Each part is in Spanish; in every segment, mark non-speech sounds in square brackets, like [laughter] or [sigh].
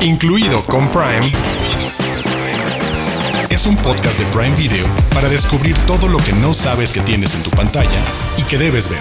incluido con Prime, es un podcast de Prime Video para descubrir todo lo que no sabes que tienes en tu pantalla y que debes ver.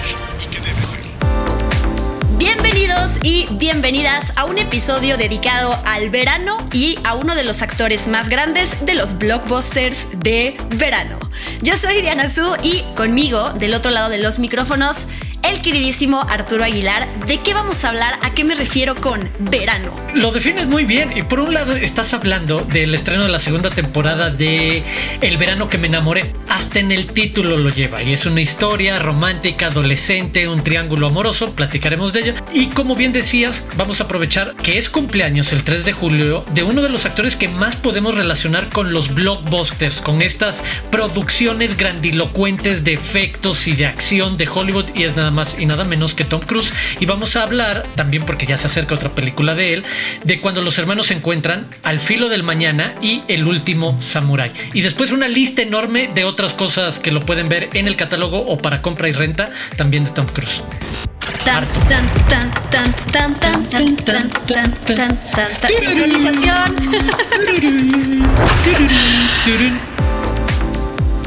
Bienvenidos y bienvenidas a un episodio dedicado al verano y a uno de los actores más grandes de los blockbusters de verano. Yo soy Diana Su y conmigo, del otro lado de los micrófonos, el queridísimo Arturo Aguilar. ¿De qué vamos a hablar? ¿A qué me refiero con verano? Lo defines muy bien. Y por un lado estás hablando del estreno de la segunda temporada de El verano que me enamoré. Hasta en el título lo lleva. Y es una historia romántica, adolescente, un triángulo amoroso. Platicaremos de ello. Y como bien decías, vamos a aprovechar que es cumpleaños el 3 de julio de uno de los actores que más podemos relacionar con los blockbusters, con estas producciones grandilocuentes de efectos y de acción de Hollywood. Y es nada más más y nada menos que Tom Cruise. Y vamos a hablar también, porque ya se acerca otra película de él, de cuando los hermanos se encuentran al filo del mañana y el último samurai. Y después una lista enorme de otras cosas que lo pueden ver en el catálogo o para compra y renta también de Tom Cruise.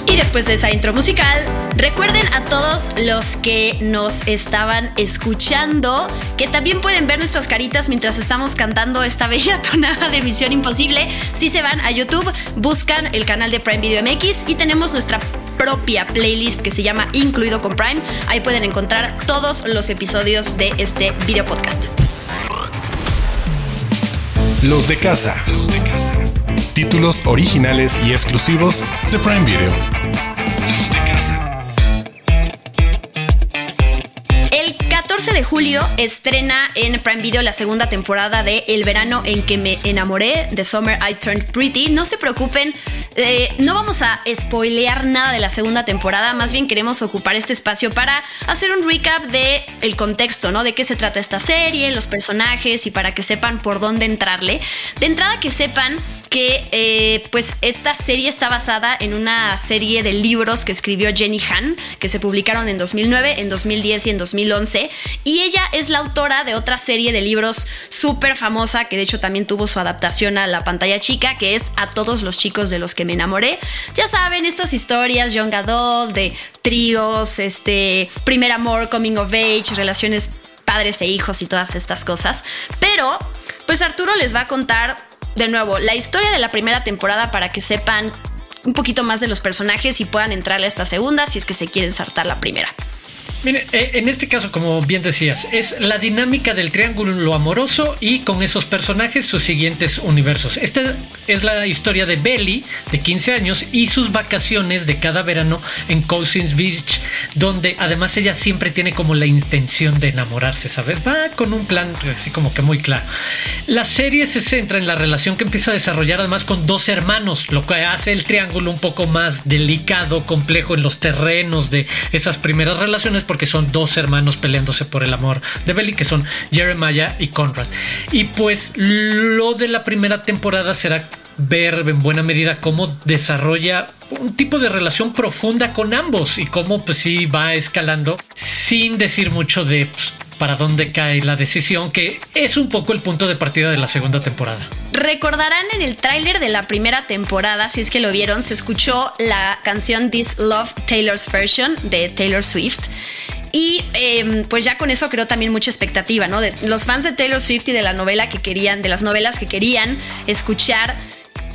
Y después de esa intro musical, recuerden a todos los que nos estaban escuchando que también pueden ver nuestras caritas mientras estamos cantando esta [laughs] bella tonada de Misión Imposible. Si se van a YouTube, buscan el canal de Prime Video MX y tenemos nuestra propia playlist que se llama Incluido con Prime. Ahí pueden encontrar todos los episodios de este video podcast. Los de casa. Los de casa. Títulos originales y exclusivos de Prime Video. El 14 de julio estrena en Prime Video la segunda temporada de El verano en que me enamoré, The Summer I Turned Pretty. No se preocupen, eh, no vamos a spoilear nada de la segunda temporada, más bien queremos ocupar este espacio para hacer un recap de el contexto, ¿no? De qué se trata esta serie, los personajes y para que sepan por dónde entrarle. De entrada que sepan que eh, pues esta serie está basada en una serie de libros que escribió Jenny Han, que se publicaron en 2009, en 2010 y en 2011. Y ella es la autora de otra serie de libros súper famosa, que de hecho también tuvo su adaptación a la pantalla chica, que es A todos los chicos de los que me enamoré. Ya saben, estas historias young adult, de tríos, este, primer amor, coming of age, relaciones padres e hijos y todas estas cosas. Pero, pues Arturo les va a contar de nuevo, la historia de la primera temporada para que sepan un poquito más de los personajes y puedan entrarle a esta segunda si es que se quieren saltar la primera. Mire, eh, en este caso, como bien decías, es la dinámica del triángulo amoroso y con esos personajes sus siguientes universos. Esta es la historia de Belly, de 15 años, y sus vacaciones de cada verano en Cousins Beach, donde además ella siempre tiene como la intención de enamorarse, ¿sabes? Va con un plan así como que muy claro. La serie se centra en la relación que empieza a desarrollar además con dos hermanos, lo que hace el triángulo un poco más delicado, complejo en los terrenos de esas primeras relaciones porque son dos hermanos peleándose por el amor de Belly, que son Jeremiah y Conrad. Y pues lo de la primera temporada será ver en buena medida cómo desarrolla un tipo de relación profunda con ambos y cómo pues sí va escalando sin decir mucho de pues, para dónde cae la decisión, que es un poco el punto de partida de la segunda temporada. Recordarán en el tráiler de la primera temporada, si es que lo vieron, se escuchó la canción This Love Taylor's Version de Taylor Swift. Y em, pues ya con eso creo también mucha expectativa, ¿no? De los fans de Taylor Swift y de la novela que querían, de las novelas que querían escuchar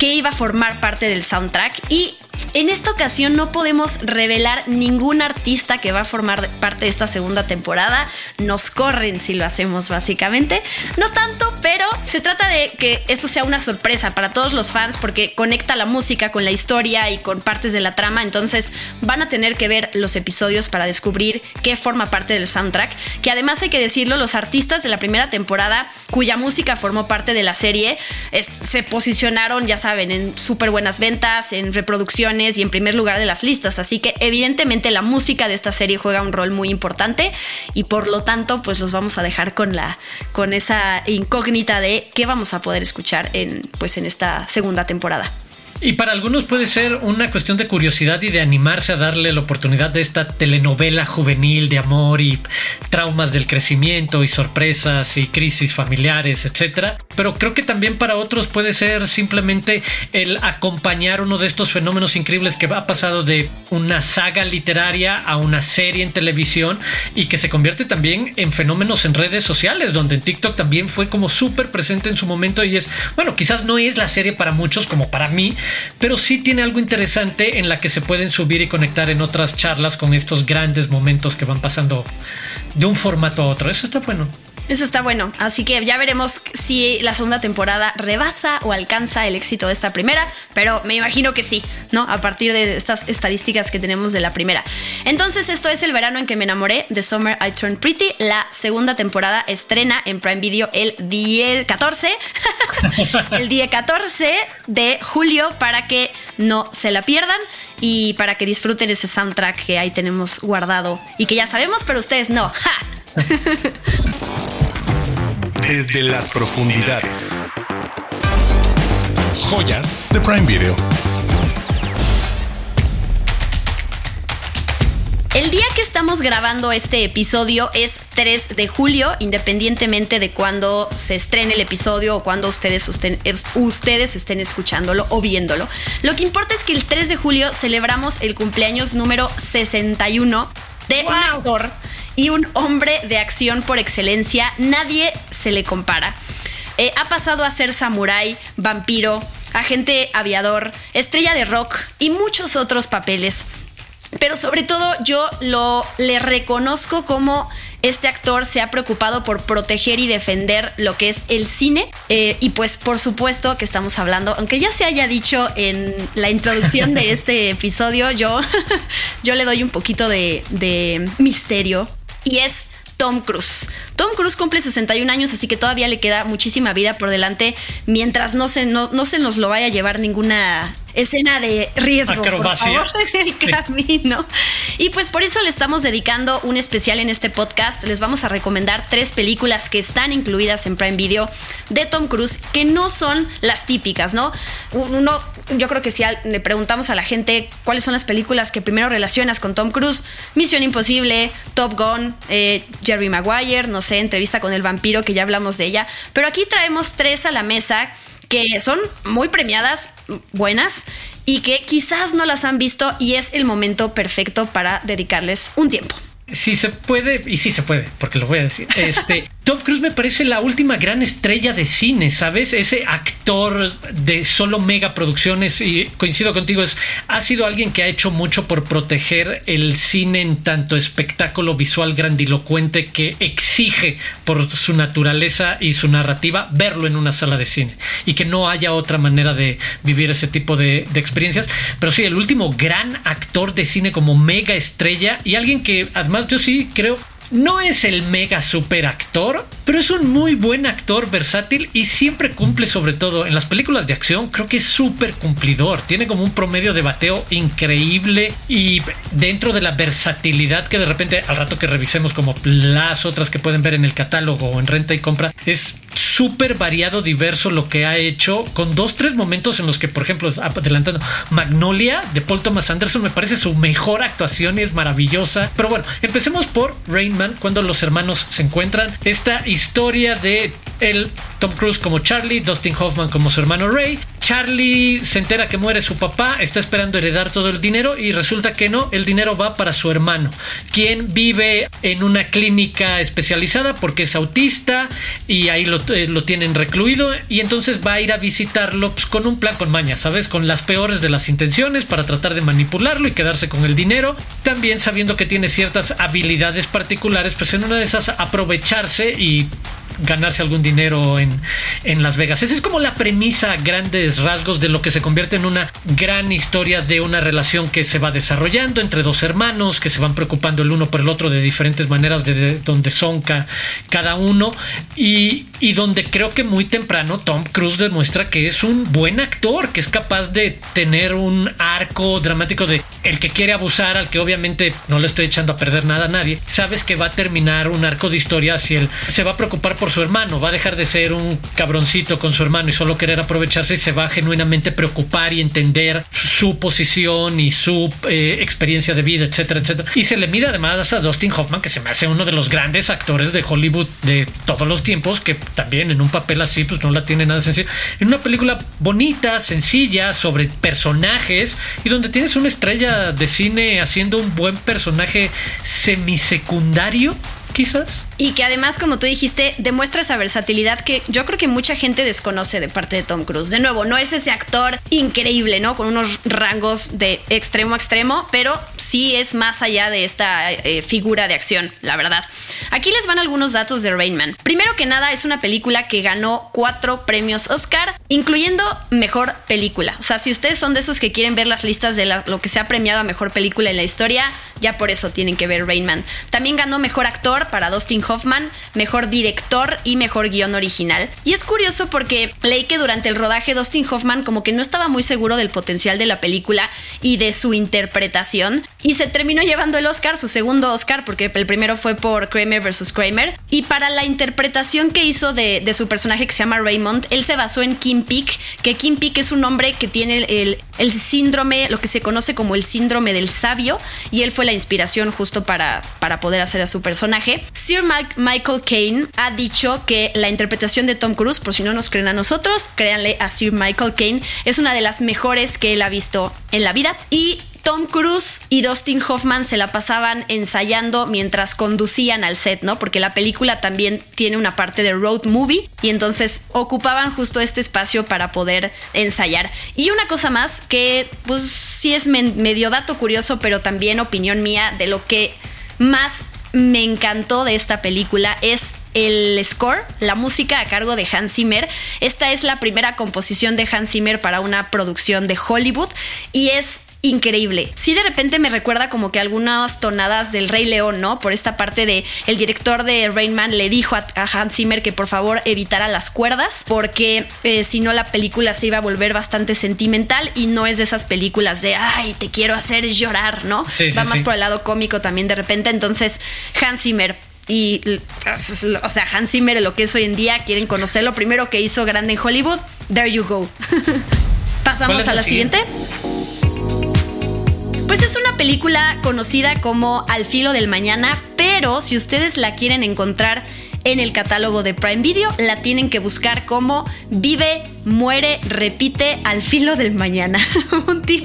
qué iba a formar parte del soundtrack. Y en esta ocasión no podemos revelar ningún artista que va a formar parte de esta segunda temporada. Nos corren si lo hacemos básicamente. No tanto, pero se trata de que esto sea una sorpresa para todos los fans porque conecta la música con la historia y con partes de la trama. Entonces van a tener que ver los episodios para descubrir qué forma parte del soundtrack. Que además hay que decirlo, los artistas de la primera temporada cuya música formó parte de la serie se posicionaron, ya saben, en súper buenas ventas, en y en primer lugar de las listas. Así que evidentemente la música de esta serie juega un rol muy importante y por lo tanto pues los vamos a dejar con la con esa incógnita de qué vamos a poder escuchar en pues en esta segunda temporada. Y para algunos puede ser una cuestión de curiosidad y de animarse a darle la oportunidad de esta telenovela juvenil de amor y traumas del crecimiento y sorpresas y crisis familiares, etcétera. pero creo que también para otros puede ser simplemente el acompañar uno de estos fenómenos increíbles que ha pasado de una saga literaria a una serie en televisión y que se convierte también en fenómenos en redes sociales, donde en TikTok también fue como súper presente en su momento y es, bueno, quizás no es la serie para muchos como para mí, pero sí tiene algo interesante en la que se pueden subir y conectar en otras charlas con estos grandes momentos que van pasando de un formato a otro. Eso está bueno. Eso está bueno. Así que ya veremos si la segunda temporada rebasa o alcanza el éxito de esta primera, pero me imagino que sí, ¿no? A partir de estas estadísticas que tenemos de la primera. Entonces, esto es el verano en que me enamoré de Summer I Turned Pretty. La segunda temporada estrena en Prime Video el 10, 14, [laughs] el día 14 de julio para que no se la pierdan y para que disfruten ese soundtrack que ahí tenemos guardado y que ya sabemos, pero ustedes no. ¡Ja! Desde las profundidades. Joyas de Prime Video. El día que estamos grabando este episodio es 3 de julio, independientemente de cuándo se estrene el episodio o cuándo ustedes, ustedes estén escuchándolo o viéndolo. Lo que importa es que el 3 de julio celebramos el cumpleaños número 61 de un actor y un hombre de acción por excelencia. Nadie se le compara. Eh, ha pasado a ser samurái, vampiro, agente aviador, estrella de rock y muchos otros papeles. Pero sobre todo yo lo le reconozco como este actor se ha preocupado por proteger y defender lo que es el cine. Eh, y pues por supuesto que estamos hablando, aunque ya se haya dicho en la introducción de [laughs] este episodio, yo, [laughs] yo le doy un poquito de, de misterio y es Tom Cruise. Tom Cruise cumple 61 años, así que todavía le queda muchísima vida por delante mientras no se, no, no se nos lo vaya a llevar ninguna escena de riesgo por favor, [laughs] en el camino. Y pues por eso le estamos dedicando un especial en este podcast. Les vamos a recomendar tres películas que están incluidas en Prime Video de Tom Cruise, que no son las típicas, ¿no? Uno, yo creo que si le preguntamos a la gente cuáles son las películas que primero relacionas con Tom Cruise, Misión Imposible, Top Gun, eh, Jerry Maguire, no sé, entrevista con el vampiro, que ya hablamos de ella. Pero aquí traemos tres a la mesa que son muy premiadas, buenas, y que quizás no las han visto y es el momento perfecto para dedicarles un tiempo. Sí se puede, y sí se puede, porque lo voy a decir. Este, [laughs] Tom Cruise me parece la última gran estrella de cine, ¿sabes? Ese actor de solo mega producciones, y coincido contigo, es, ha sido alguien que ha hecho mucho por proteger el cine en tanto espectáculo visual grandilocuente que exige por su naturaleza y su narrativa verlo en una sala de cine y que no haya otra manera de vivir ese tipo de, de experiencias. Pero sí, el último gran actor de cine como mega estrella y alguien que además yo sí creo no es el mega super actor, pero es un muy buen actor versátil y siempre cumple sobre todo en las películas de acción. Creo que es súper cumplidor. Tiene como un promedio de bateo increíble y dentro de la versatilidad que de repente al rato que revisemos como las otras que pueden ver en el catálogo o en renta y compra, es súper variado, diverso lo que ha hecho con dos, tres momentos en los que, por ejemplo, adelantando Magnolia de Paul Thomas Anderson me parece su mejor actuación y es maravillosa. Pero bueno, empecemos por Rain Man cuando los hermanos se encuentran. Esta historia de el Tom Cruise como Charlie, Dustin Hoffman como su hermano Ray. Charlie se entera que muere su papá, está esperando heredar todo el dinero y resulta que no, el dinero va para su hermano, quien vive en una clínica especializada porque es autista y ahí lo, eh, lo tienen recluido y entonces va a ir a visitarlo pues, con un plan con maña, ¿sabes? Con las peores de las intenciones para tratar de manipularlo y quedarse con el dinero. También sabiendo que tiene ciertas habilidades particulares, pues en una de esas aprovecharse y week. Ganarse algún dinero en, en, Las Vegas. Esa es como la premisa a grandes rasgos de lo que se convierte en una gran historia de una relación que se va desarrollando entre dos hermanos que se van preocupando el uno por el otro de diferentes maneras de, donde son cada uno y, y, donde creo que muy temprano Tom Cruise demuestra que es un buen actor, que es capaz de tener un arco dramático de el que quiere abusar, al que obviamente no le estoy echando a perder nada a nadie, sabes que va a terminar un arco de historia si él se va a preocupar por su hermano, va a dejar de ser un cabroncito con su hermano y solo querer aprovecharse y se va a genuinamente preocupar y entender su posición y su eh, experiencia de vida, etcétera, etcétera. Y se le mide además a Dustin Hoffman, que se me hace uno de los grandes actores de Hollywood de todos los tiempos, que también en un papel así, pues no la tiene nada sencillo. En una película bonita, sencilla, sobre personajes y donde tienes una estrella de cine haciendo un buen personaje semisecundario quizás. Y que además, como tú dijiste, demuestra esa versatilidad que yo creo que mucha gente desconoce de parte de Tom Cruise. De nuevo, no es ese actor increíble, ¿no? Con unos rangos de extremo a extremo, pero sí es más allá de esta eh, figura de acción, la verdad. Aquí les van algunos datos de Rain Man. Primero que nada, es una película que ganó cuatro premios Oscar, incluyendo mejor película. O sea, si ustedes son de esos que quieren ver las listas de lo que se ha premiado a mejor película en la historia, ya por eso tienen que ver Rain Man. También ganó mejor actor para Dustin Hoffman, mejor director y mejor guion original. Y es curioso porque leí que durante el rodaje Dustin Hoffman como que no estaba muy seguro del potencial de la película y de su interpretación y se terminó llevando el Oscar, su segundo Oscar, porque el primero fue por Kramer vs. Kramer. Y para la interpretación que hizo de, su personaje que se llama Raymond, él se basó en Kim Peek, que Kim Peek es un hombre que tiene el, el síndrome, lo que se conoce como el síndrome del sabio, y él fue la inspiración justo para, para poder hacer a su personaje. Sir Michael Caine ha dicho que la interpretación de Tom Cruise, por si no nos creen a nosotros, créanle a Sir Michael Caine, es una de las mejores que él ha visto en la vida. Y Tom Cruise y Dustin Hoffman se la pasaban ensayando mientras conducían al set, ¿no? Porque la película también tiene una parte de road movie y entonces ocupaban justo este espacio para poder ensayar. Y una cosa más que pues sí es medio dato curioso, pero también opinión mía de lo que más me encantó de esta película es el score, la música a cargo de Hans Zimmer. Esta es la primera composición de Hans Zimmer para una producción de Hollywood y es increíble. Sí, de repente me recuerda como que algunas tonadas del Rey León, ¿no? Por esta parte de el director de Rain Man le dijo a, Hans Zimmer que por favor evitara las cuerdas, porque eh, si no la película se iba a volver bastante sentimental y no es de esas películas de ay, te quiero hacer llorar, ¿no? Va más por el lado cómico también de repente. Entonces, Hans Zimmer y, o sea, Hans Zimmer, lo que es hoy en día, quieren conocer lo primero que hizo grande en Hollywood. There you go. [laughs] Pasamos a la siguiente. Pues es una película conocida como Al filo del mañana, pero si ustedes la quieren encontrar en el catálogo de Prime Video, la tienen que buscar como Vive, muere, repite al filo del mañana. [laughs] un tip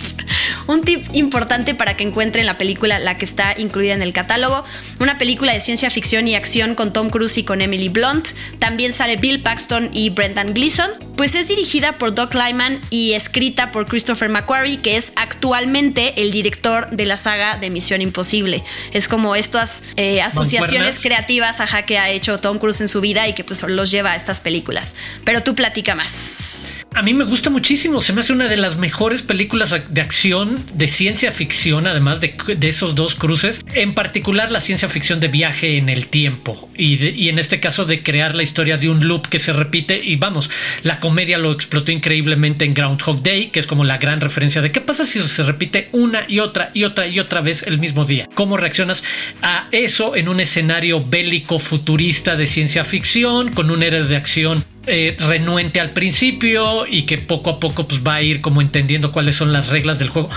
un tip importante para que encuentren la película, la que está incluida en el catálogo. Una película de ciencia ficción y acción con Tom Cruise y con Emily Blunt. También sale Bill Paxton y Brendan Gleeson. Pues es dirigida por Doug Lyman y escrita por Christopher McQuarrie, que es actualmente el director de la saga de Misión Imposible. Es como estas eh, asociaciones creativas ajá, que ha hecho Tom Cruise en su vida y que pues los lleva a estas películas. Pero tú platica más. A mí me gusta muchísimo, se me hace una de las mejores películas de acción, de ciencia ficción, además de, esos dos cruces, en particular la ciencia ficción de viaje en el tiempo y, y, en este caso de crear la historia de un loop que se repite y vamos, la comedia lo explotó increíblemente en Groundhog Day, que es como la gran referencia de qué pasa si se repite una y otra y otra y otra vez el mismo día, cómo reaccionas a eso en un escenario bélico futurista de ciencia ficción con un héroe de acción eh, renuente al principio y que poco a poco pues, va a ir como entendiendo cuáles son las reglas del juego.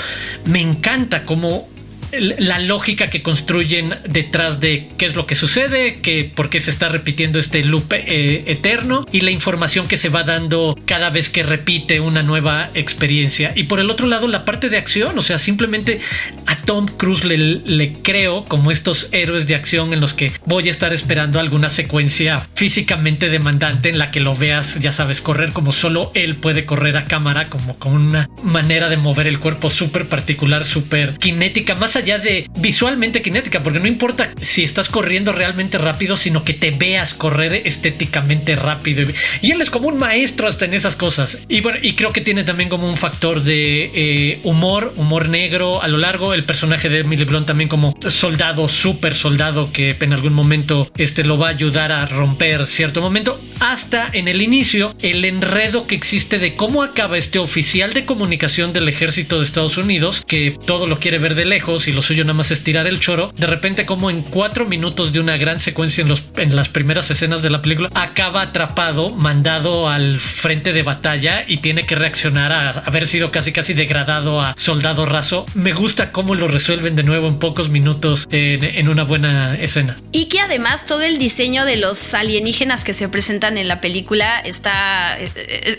Me encanta cómo la lógica que construyen detrás de qué es lo que sucede, que por qué se está repitiendo este loop eh, eterno y la información que se va dando cada vez que repite una nueva experiencia. Y por el otro lado, la parte de acción, o sea, simplemente a Tom Cruise le, creo como estos héroes de acción en los que voy a estar esperando alguna secuencia físicamente demandante en la que lo veas, ya sabes, correr como solo él puede correr a cámara, como con una manera de mover el cuerpo súper particular, súper kinética, más allá ya de visualmente cinética, porque no importa si estás corriendo realmente rápido, sino que te veas correr estéticamente rápido. Y él es como un maestro hasta en esas cosas. Y bueno, y creo que tiene también como un factor de eh, humor, humor negro a lo largo. El personaje de Emily Blunt también como soldado, súper soldado, que en algún momento este lo va a ayudar a romper cierto momento. Hasta en el inicio, el enredo que existe de cómo acaba este oficial de comunicación del ejército de Estados Unidos, que todo lo quiere ver de lejos si lo suyo nada más es tirar el choro, de repente como en cuatro minutos de una gran secuencia en, los, en las primeras escenas de la película, acaba atrapado, mandado al frente de batalla y tiene que reaccionar a haber sido casi casi degradado a soldado raso. Me gusta cómo lo resuelven de nuevo en pocos minutos en, una buena escena. Y que además todo el diseño de los alienígenas que se presentan en la película está es,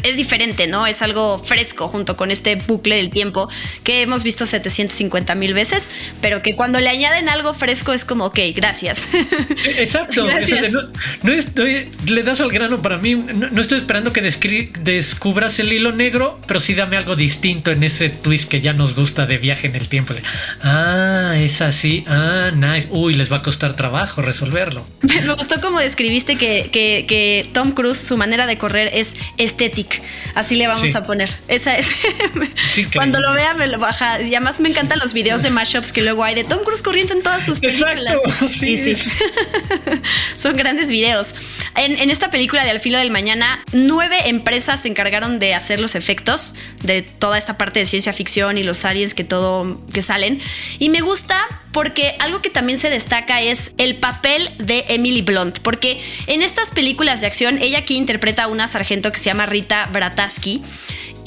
es diferente, ¿no? Es algo fresco junto con este bucle del tiempo que hemos visto 750 mil veces, pero que cuando le añaden algo fresco es como, ok, gracias. Exacto. [laughs] Gracias. No, no estoy, le das al grano para mí. No, no estoy esperando que descubras el hilo negro, pero sí dame algo distinto en ese twist que ya nos gusta de viaje en el tiempo. Ah, es así. Ah, nice. Uy, les va a costar trabajo resolverlo. [laughs] Me gustó como describiste que, que- que Tom Cruise, su manera de correr es estética. Así le vamos Sí. a poner. Esa es. [laughs] Cuando lo vea, me lo baja. Y además me encantan los videos de mashups que luego hay de Tom Cruise corriendo en todas sus películas. Exacto, [laughs] sí. Sí. [laughs] Son grandes videos. En, en esta película de Al filo del mañana, nueve empresas se encargaron de hacer los efectos de toda esta parte de ciencia ficción y los aliens que todo que salen. Y me gusta porque algo que también se destaca es el papel de Emily Blunt, porque en estas películas de acción ella aquí interpreta a una sargento que se llama Rita Brataski.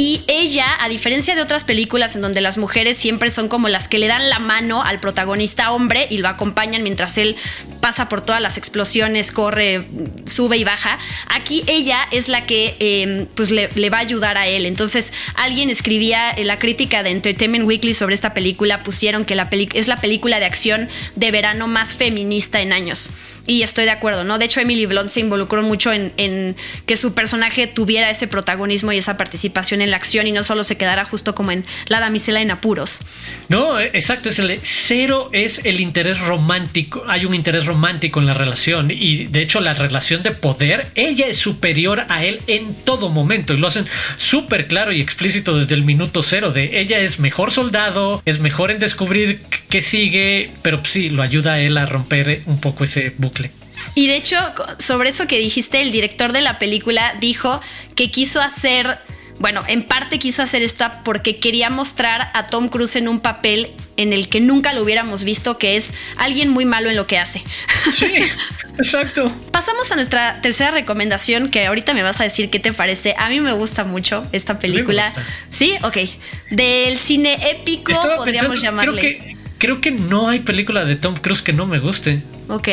Y ella, a diferencia de otras películas en donde las mujeres siempre son como las que le dan la mano al protagonista hombre y lo acompañan mientras él pasa por todas las explosiones, corre, sube y baja, aquí ella es la que eh, pues le, va a ayudar a él. Entonces alguien escribía en la crítica de Entertainment Weekly sobre esta película, pusieron que la es la película de acción de verano más feminista en años. Y estoy de acuerdo, ¿no? De hecho, Emily Blunt se involucró mucho en, en, que su personaje tuviera ese protagonismo y esa participación en la acción y no solo se quedara justo como en la damisela en apuros. No, exacto, es el cero es el interés romántico, hay un interés romántico en la relación y de hecho la relación de poder, ella es superior a él en todo momento y lo hacen súper claro y explícito desde el minuto cero de ella es mejor soldado, es mejor en descubrir qué sigue, pero sí, lo ayuda a él a romper un poco ese bucle. Y de hecho, sobre eso que dijiste, el director de la película dijo que quiso hacer, bueno, en parte quiso hacer esta porque quería mostrar a Tom Cruise en un papel en el que nunca lo hubiéramos visto, que es alguien muy malo en lo que hace. Sí, [laughs] exacto. Pasamos a nuestra tercera recomendación, que ahorita me vas a decir qué te parece. A mí me gusta mucho esta película. Sí, ok. Del cine épico, Estaba podríamos pensando, llamarle. Creo que, creo que no hay película de Tom Cruise que no me guste. Ok.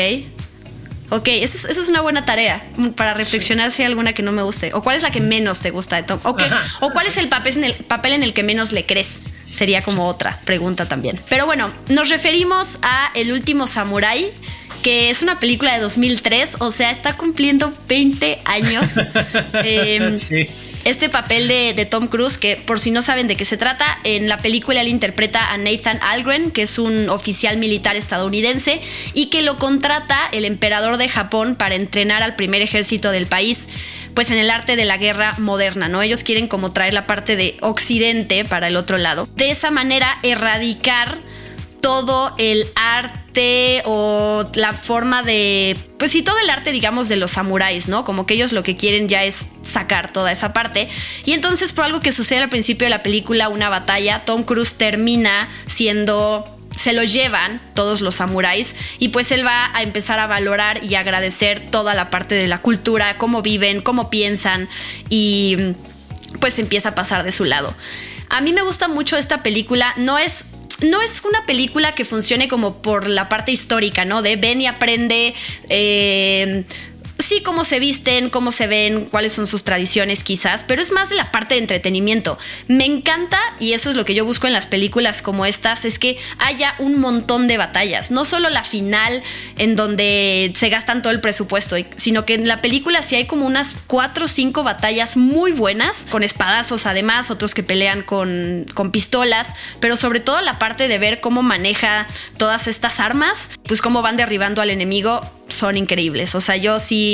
Ok, eso es, eso es, una buena tarea para reflexionar sí. si hay alguna que no me guste. O cuál es la que menos te gusta de Tom. O, que, o cuál es el papel, en el papel en el que menos le crees. Sería como otra pregunta también. Pero bueno, nos referimos a El último Samurai, que es una película de 2003, o sea, está cumpliendo 20 años. [laughs] eh, sí este papel de, Tom Cruise, que por si no saben de qué se trata, en la película él interpreta a Nathan Algren, que es un oficial militar estadounidense, y que lo contrata el emperador de Japón para entrenar al primer ejército del país pues en el arte de la guerra moderna, ¿no? Ellos quieren como traer la parte de Occidente para el otro lado. De esa manera erradicar todo el arte o la forma de, pues sí, todo el arte, digamos, de los samuráis, ¿no? Como que ellos lo que quieren ya es sacar toda esa parte. Y entonces, por algo que sucede al principio de la película, una batalla, Tom Cruise termina siendo se lo llevan todos los samuráis y pues él va a empezar a valorar y agradecer toda la parte de la cultura, cómo viven, cómo piensan y pues empieza a pasar de su lado. A mí me gusta mucho esta película, no es no es una película que funcione como por la parte histórica, ¿no? De ven y aprende. Eh, sí, cómo se visten, cómo se ven, cuáles son sus tradiciones quizás, pero es más de la parte de entretenimiento. Me encanta, y eso es lo que yo busco en las películas como estas, es que haya un montón de batallas, no solo la final en donde se gastan todo el presupuesto, sino que en la película sí hay como unas cuatro o cinco batallas muy buenas, con espadazos además, otros que pelean con, con pistolas, pero sobre todo la parte de ver cómo maneja todas estas armas, pues cómo van derribando al enemigo, son increíbles. O sea, yo sí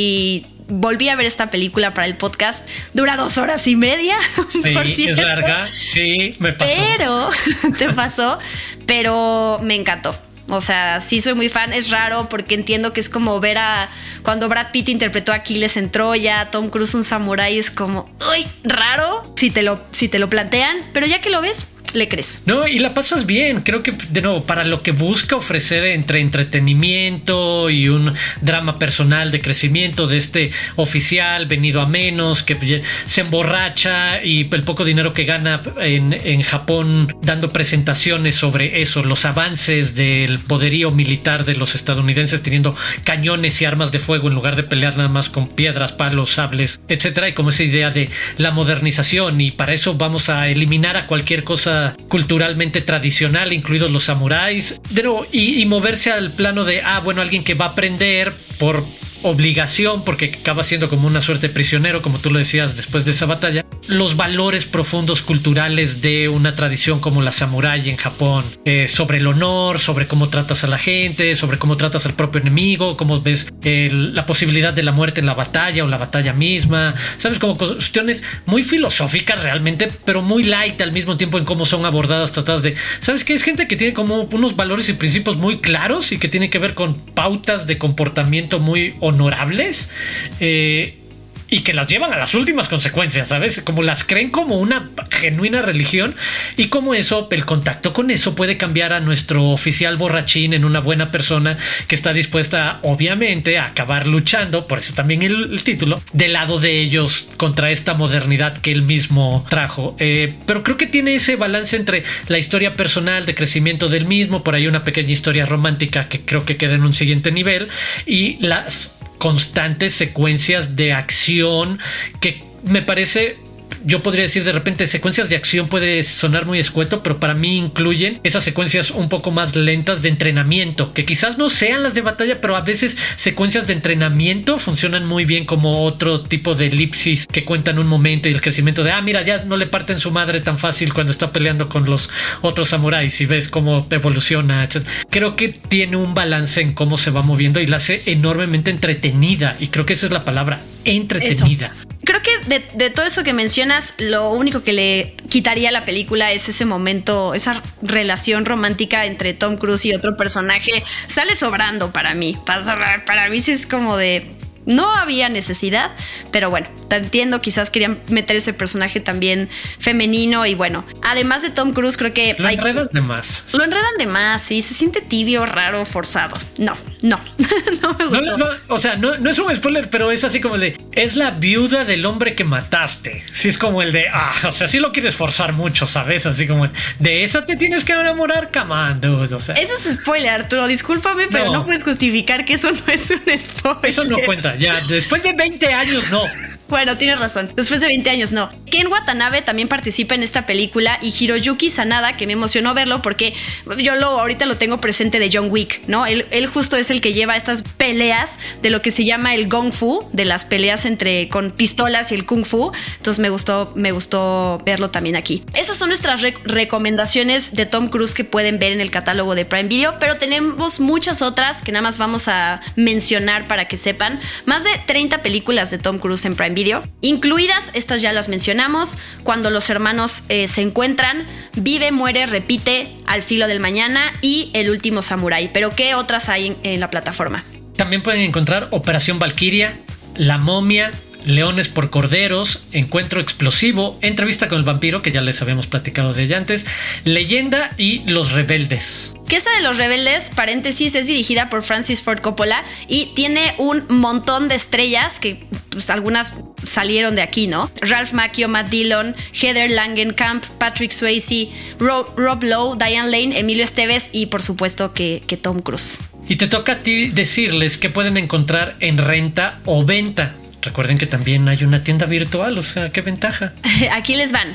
volví a ver esta película para el podcast. Dura dos horas y media. [laughs] Sí, es larga. Sí, me pasó. Pero, [laughs] te pasó, pero me encantó. O sea, sí soy muy fan, es raro porque entiendo que es como ver a cuando Brad Pitt interpretó a Aquiles en Troya, Tom Cruise un samurái es como, uy, raro si te lo si te lo plantean, pero ya que lo ves, le crees. No, y la pasas bien. Creo que, de nuevo, para lo que busca ofrecer entre entretenimiento y un drama personal de crecimiento de este oficial venido a menos, que se emborracha y el poco dinero que gana en, en Japón dando presentaciones sobre eso, los avances del poderío militar de los estadounidenses teniendo cañones y armas de fuego en lugar de pelear nada más con piedras, palos, sables, etcétera, y como esa idea de la modernización y para eso vamos a eliminar a cualquier cosa culturalmente tradicional, incluidos los samuráis, de nuevo, y, y moverse al plano de, ah, bueno, alguien que va a aprender por obligación, porque acaba siendo como una suerte de prisionero, como tú lo decías después de esa batalla, los valores profundos culturales de una tradición como la samurai en Japón, eh, sobre el honor, sobre cómo tratas a la gente, sobre cómo tratas al propio enemigo, cómo ves la posibilidad de la muerte en la batalla o la batalla misma, sabes, como cuestiones muy filosóficas realmente, pero muy light al mismo tiempo en cómo son abordadas, tratadas de, sabes que es gente que tiene como unos valores y principios muy claros y que tiene que ver con pautas de comportamiento muy honorables. Eh, y que las llevan a las últimas consecuencias, ¿sabes? Como las creen como una genuina religión y como eso, el contacto con eso puede cambiar a nuestro oficial borrachín en una buena persona que está dispuesta, obviamente, a acabar luchando, por eso también el, título, del lado de ellos contra esta modernidad que él mismo trajo. Eh, pero creo que tiene ese balance entre la historia personal de crecimiento del mismo, por ahí una pequeña historia romántica que creo que queda en un siguiente nivel y las constantes secuencias de acción que me parece yo podría decir de repente secuencias de acción puede sonar muy escueto, pero para mí incluyen esas secuencias un poco más lentas de entrenamiento, que quizás no sean las de batalla, pero a veces secuencias de entrenamiento funcionan muy bien como otro tipo de elipsis que cuentan un momento y el crecimiento de, ah, mira, ya no le parten su madre tan fácil cuando está peleando con los otros samuráis y ves cómo evoluciona. Creo que tiene un balance en cómo se va moviendo y la hace enormemente entretenida y creo que esa es la palabra, entretenida creo que de, todo eso que mencionas, lo único que le quitaría a la película es ese momento, esa relación romántica entre Tom Cruise y otro personaje. Sale sobrando para mí. Para, para mí sí es como de no había necesidad, pero bueno, entiendo, quizás querían meter ese personaje también femenino y bueno, además de Tom Cruise creo que... Lo enredan de más. Lo enredan de más, sí, se siente tibio, raro, forzado. No, no, [laughs] no me gustó. o sea, no, es un spoiler, pero es así como el de, es la viuda del hombre que mataste. Sí, es como el de, ah, o sea, sí lo quieres forzar mucho, ¿sabes? Así como, de esa te tienes que enamorar, camando. O sea. Eso es spoiler, Arturo, discúlpame, pero no puedes justificar que eso no es un spoiler. Eso no cuenta, ya, después de 20 años, no. Bueno, tienes razón. Después de 20 años, no. Ken Watanabe también participa en esta película y Hiroyuki Sanada, que me emocionó verlo porque yo lo ahorita lo tengo presente de John Wick, ¿no? Él, él justo es el que lleva estas peleas de lo que se llama el Gong Fu, de las peleas entre con pistolas y el Kung Fu. Entonces me gustó, me gustó verlo también aquí. Esas son nuestras recomendaciones de Tom Cruise que pueden ver en el catálogo de Prime Video, pero tenemos muchas otras que nada más vamos a mencionar para que sepan. Más de 30 películas de Tom Cruise en Prime Video incluidas, estas ya las mencionamos, cuando los hermanos eh, se encuentran, vive, muere, repite, al filo del mañana y el último samurái. Pero ¿qué otras hay en, la plataforma? También pueden encontrar Operación Valkyria, La momia, Leones por Corderos, Encuentro Explosivo, Entrevista con el Vampiro, que ya les habíamos platicado de ella antes, Leyenda y Los Rebeldes. Que esa de Los Rebeldes, paréntesis, es dirigida por Francis Ford Coppola y tiene un montón de estrellas que pues, algunas salieron de aquí, ¿no? Ralph Macchio, Matt Dillon, Heather Langenkamp, Patrick Swayze, Rob, Lowe, Diane Lane, Emilio Esteves y por supuesto que, que Tom Cruise. Y te toca a ti decirles que pueden encontrar en renta o venta. Recuerden que también hay una tienda virtual, o sea, qué ventaja. [laughs] Aquí les van.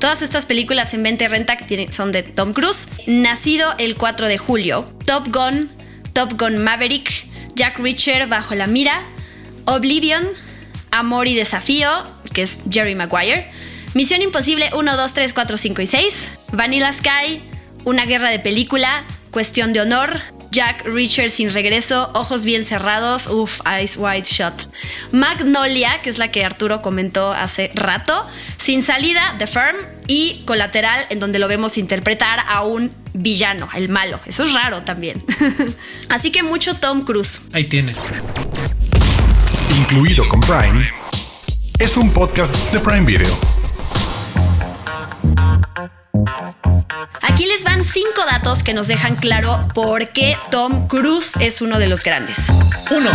Todas estas películas en venta y renta que son de Tom Cruise. Nacido el 4 de julio. Top Gun, Top Gun Maverick, Jack Reacher bajo la mira, Oblivion, Amor y Desafío, que es Jerry Maguire, Misión Imposible 1, 2, 3, 4, 5 y 6, Vanilla Sky, Una guerra de película, Cuestión de honor, Jack Reacher sin regreso, ojos bien cerrados, uff, Eyes Wide Shut. Magnolia, que es la que Arturo comentó hace rato, sin salida, The Firm y Colateral, en donde lo vemos interpretar a un villano, el malo. Eso es raro también. [laughs] Así que mucho Tom Cruise. Ahí tiene. Incluido con Prime, es un podcast de Prime Video. Aquí les van cinco datos que nos dejan claro por qué Tom Cruise es uno de los grandes. 1.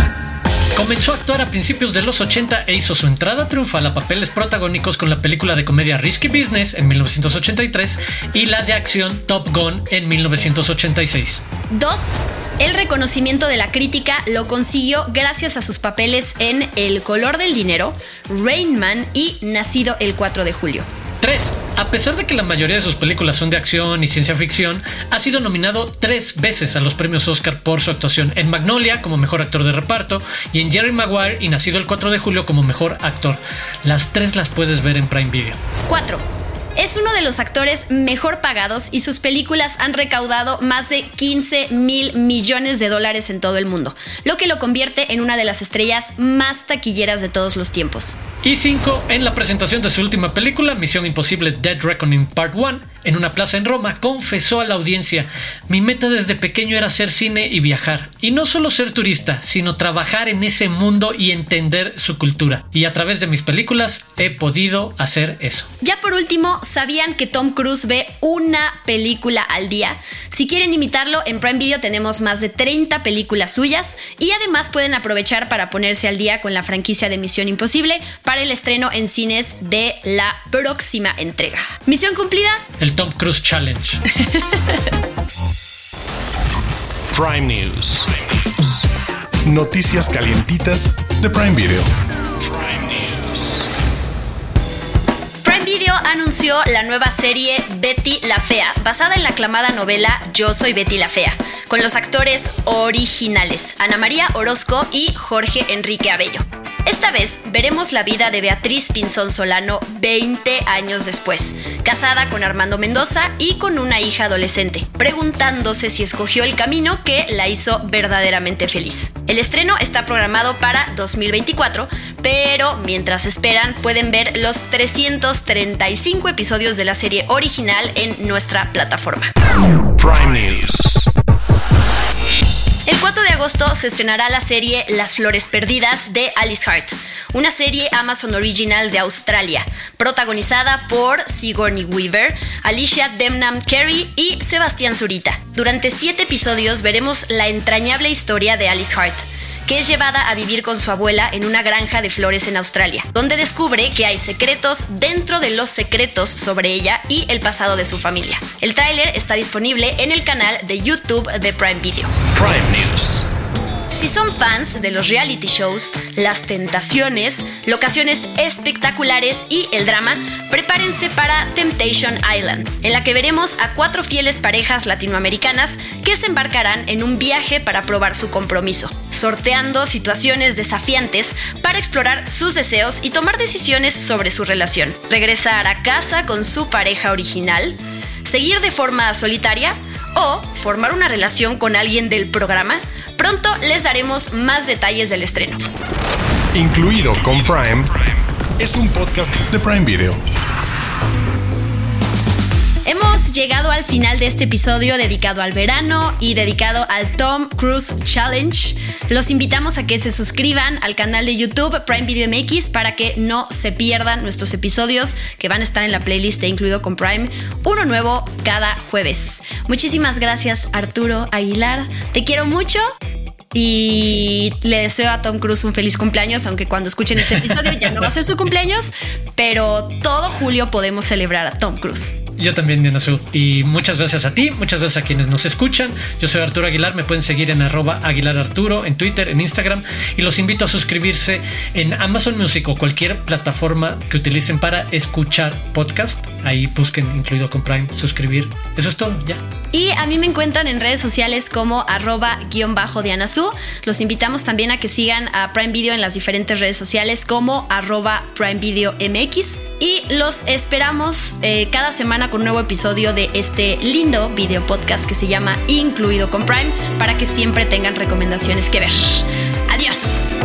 Comenzó a actuar a principios de los 80 e hizo su entrada triunfal a papeles protagónicos con la película de comedia Risky Business en 1983 y la de acción Top Gun en 1986. 2. El reconocimiento de la crítica lo consiguió gracias a sus papeles en El color del dinero, Rain Man y Nacido el 4 de julio. 3. A pesar de que la mayoría de sus películas son de acción y ciencia ficción, ha sido nominado tres veces a los premios Oscar por su actuación en Magnolia como mejor actor de reparto y en Jerry Maguire y Nacido el 4 de julio como mejor actor. Las tres las puedes ver en Prime Video. 4. Es uno de los actores mejor pagados y sus películas han recaudado más de 15 mil millones de dólares en todo el mundo, lo que lo convierte en una de las estrellas más taquilleras de todos los tiempos. Y 5. En la presentación de su última película, Misión Imposible Dead Reckoning Part 1, en una plaza en Roma, confesó a la audiencia, mi meta desde pequeño era hacer cine y viajar, y no solo ser turista, sino trabajar en ese mundo y entender su cultura. Y a través de mis películas he podido hacer eso. Ya por último, ¿sabían que Tom Cruise ve una película al día? Si quieren imitarlo, en Prime Video tenemos más de 30 películas suyas y además pueden aprovechar para ponerse al día con la franquicia de Misión Imposible para el estreno en cines de la próxima entrega. Misión cumplida. El Tom Cruise Challenge. [laughs] Prime News. Noticias calientitas de Prime Video. Prime Video anunció la nueva serie Betty la Fea, basada en la aclamada novela Yo soy Betty la Fea, con los actores originales Ana María Orozco y Jorge Enrique Abello. Esta vez veremos la vida de Beatriz Pinzón Solano 20 años después, casada con Armando Mendoza y con una hija adolescente, preguntándose si escogió el camino que la hizo verdaderamente feliz. El estreno está programado para 2024, pero mientras esperan pueden ver los 335 episodios de la serie original en nuestra plataforma. El 4 de agosto se estrenará la serie Las Flores Perdidas de Alice Hart, una serie Amazon Original de Australia, protagonizada por Sigourney Weaver, Alicia Demnam Carey y Sebastián Zurita. Durante siete episodios veremos la entrañable historia de Alice Hart que es llevada a vivir con su abuela en una granja de flores en Australia, donde descubre que hay secretos dentro de los secretos sobre ella y el pasado de su familia. El tráiler está disponible en el canal de YouTube de Prime Video. Prime News. Son fans de los reality shows, las tentaciones, locaciones espectaculares y el drama, prepárense para Temptation Island, en la que veremos a cuatro fieles parejas latinoamericanas que se embarcarán en un viaje para probar su compromiso, sorteando situaciones desafiantes para explorar sus deseos y tomar decisiones sobre su relación. Regresar a casa con su pareja original, seguir de forma solitaria o formar una relación con alguien del programa Pronto les daremos más detalles del estreno. Incluido con Prime, es un podcast de Prime Video. Hemos llegado al final de este episodio dedicado al verano y dedicado al Tom Cruise Challenge. Los invitamos a que se suscriban al canal de YouTube Prime Video MX para que no se pierdan nuestros episodios que van a estar en la playlist de Incluido con Prime, uno nuevo cada jueves. Muchísimas gracias Arturo Aguilar, te quiero mucho y le deseo a Tom Cruise un feliz cumpleaños, aunque cuando escuchen este episodio ya no va a ser su cumpleaños, pero todo julio podemos celebrar a Tom Cruise. Yo también, Diana Su. Y muchas gracias a ti, muchas gracias a quienes nos escuchan. Yo soy Arturo Aguilar, me pueden seguir en arroba Aguilar Arturo, en Twitter, en Instagram. Y los invito a suscribirse en Amazon Music o cualquier plataforma que utilicen para escuchar podcast. Ahí busquen, incluido con Prime, suscribir. Eso es todo, ya. Y a mí me encuentran en redes sociales como arroba guion bajo Diana Su. Los invitamos también a que sigan a Prime Video en las diferentes redes sociales como arroba Prime Video MX. Y los esperamos eh, cada semana con un nuevo episodio de este lindo video podcast que se llama Incluido con Prime para que siempre tengan recomendaciones que ver. Adiós.